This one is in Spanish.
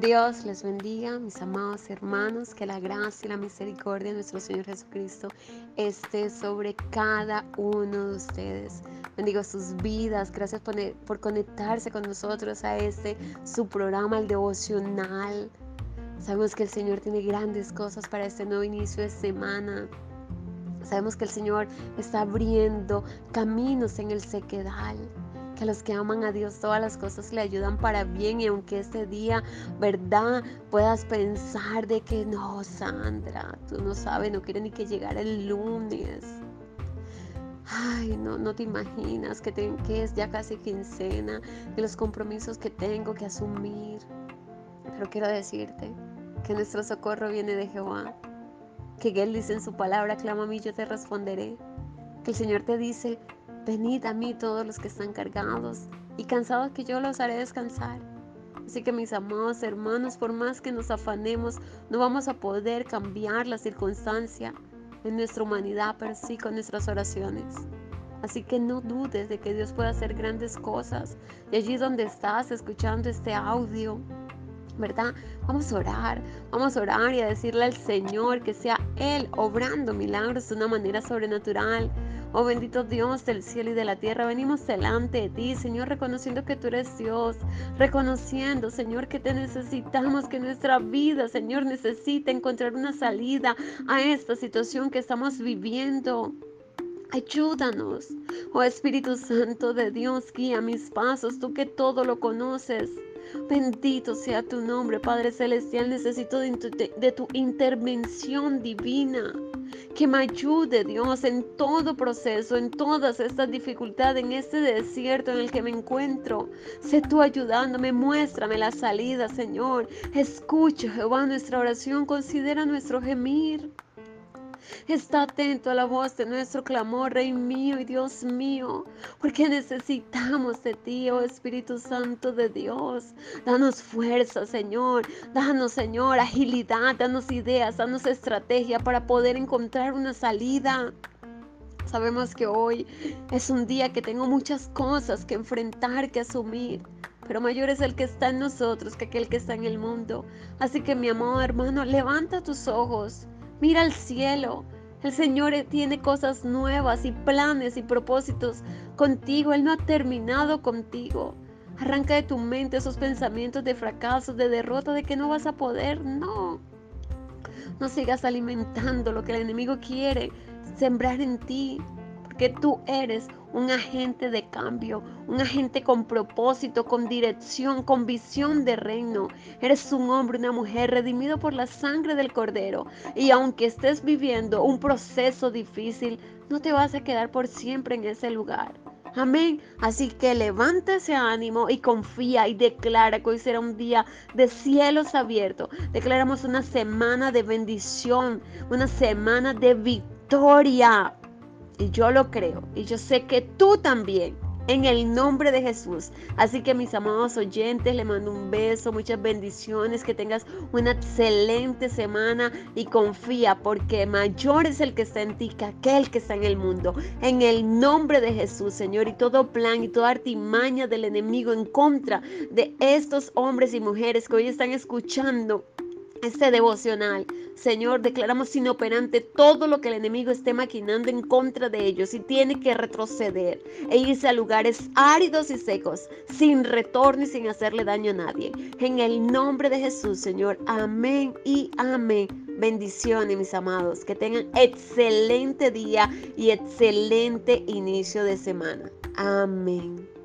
Dios les bendiga, mis amados hermanos, que la gracia y la misericordia de nuestro Señor Jesucristo esté sobre cada uno de ustedes. Bendigo sus vidas, gracias por, por conectarse con nosotros a este, su programa, el devocional. Sabemos que el Señor tiene grandes cosas para este nuevo inicio de semana. Sabemos que el Señor está abriendo caminos en el sequedal a los que aman a Dios todas las cosas le ayudan para bien y aunque este día, ¿verdad? Puedas pensar de que no, Sandra, tú no sabes, no quieres ni que llegara el lunes. Ay, no, no te imaginas que, es ya casi quincena y los compromisos que tengo que asumir. Pero quiero decirte que nuestro socorro viene de Jehová. Que Él dice en su palabra, clama a mí, yo te responderé. Que el Señor te dice, Venid a mí todos los que están cargados y cansados que yo los haré descansar. Así que mis amados hermanos, por más que nos afanemos, no vamos a poder cambiar la circunstancia en nuestra humanidad, pero sí con nuestras oraciones. Así que no dudes de que Dios pueda hacer grandes cosas. Y allí donde estás escuchando este audio, ¿verdad? Vamos a orar, vamos a orar y a decirle al Señor que sea Él obrando milagros de una manera sobrenatural Oh bendito Dios del cielo y de la tierra, venimos delante de ti, Señor, reconociendo que tú eres Dios, reconociendo, Señor, que te necesitamos, que nuestra vida, Señor, necesita encontrar una salida a esta situación que estamos viviendo. Ayúdanos, oh Espíritu Santo de Dios, guía mis pasos, tú que todo lo conoces. Bendito sea tu nombre, Padre Celestial. Necesito de tu, intervención divina que me ayude, Dios, en todo proceso, en todas estas dificultades, en este desierto en el que me encuentro. Sé tú ayudándome, muéstrame la salida, Señor. Escucha, Jehová, nuestra oración, considera nuestro gemir. Está atento a la voz de nuestro clamor, Rey mío y Dios mío, porque necesitamos de ti, oh Espíritu Santo de Dios. Danos fuerza, Señor. Danos, Señor, agilidad, danos ideas, danos estrategia para poder encontrar una salida. Sabemos que hoy es un día que tengo muchas cosas que enfrentar, que asumir pero mayor es el que está en nosotros que aquel que está en el mundo. Así que mi amado hermano, levanta tus ojos, Mira al cielo. El Señor tiene cosas nuevas y planes y propósitos contigo. Él no ha terminado contigo. Arranca de tu mente esos pensamientos de fracaso, de derrota, de que no vas a poder. No. No sigas alimentando lo que el enemigo quiere sembrar en ti, porque tú eres un agente de cambio, un agente con propósito, con dirección, con visión de reino. Eres un hombre, una mujer redimido por la sangre del cordero. Y aunque estés viviendo un proceso difícil, no te vas a quedar por siempre en ese lugar. Amén. Así que levanta ese ánimo y confía y declara que hoy será un día de cielos abiertos. Declaramos una semana de bendición, una semana de victoria. Y yo lo creo. Y yo sé que tú también. En el nombre de Jesús. Así que mis amados oyentes, le mando un beso, muchas bendiciones, que tengas una excelente semana y confía porque mayor es el que está en ti que aquel que está en el mundo. En el nombre de Jesús, Señor, y todo plan y toda artimaña del enemigo en contra de estos hombres y mujeres que hoy están escuchando este devocional. Señor, declaramos inoperante todo lo que el enemigo esté maquinando en contra de ellos y tiene que retroceder e irse a lugares áridos y secos, sin retorno y sin hacerle daño a nadie. En el nombre de Jesús, Señor. Amén y amén. Bendiciones, mis amados. Que tengan excelente día y excelente inicio de semana. Amén.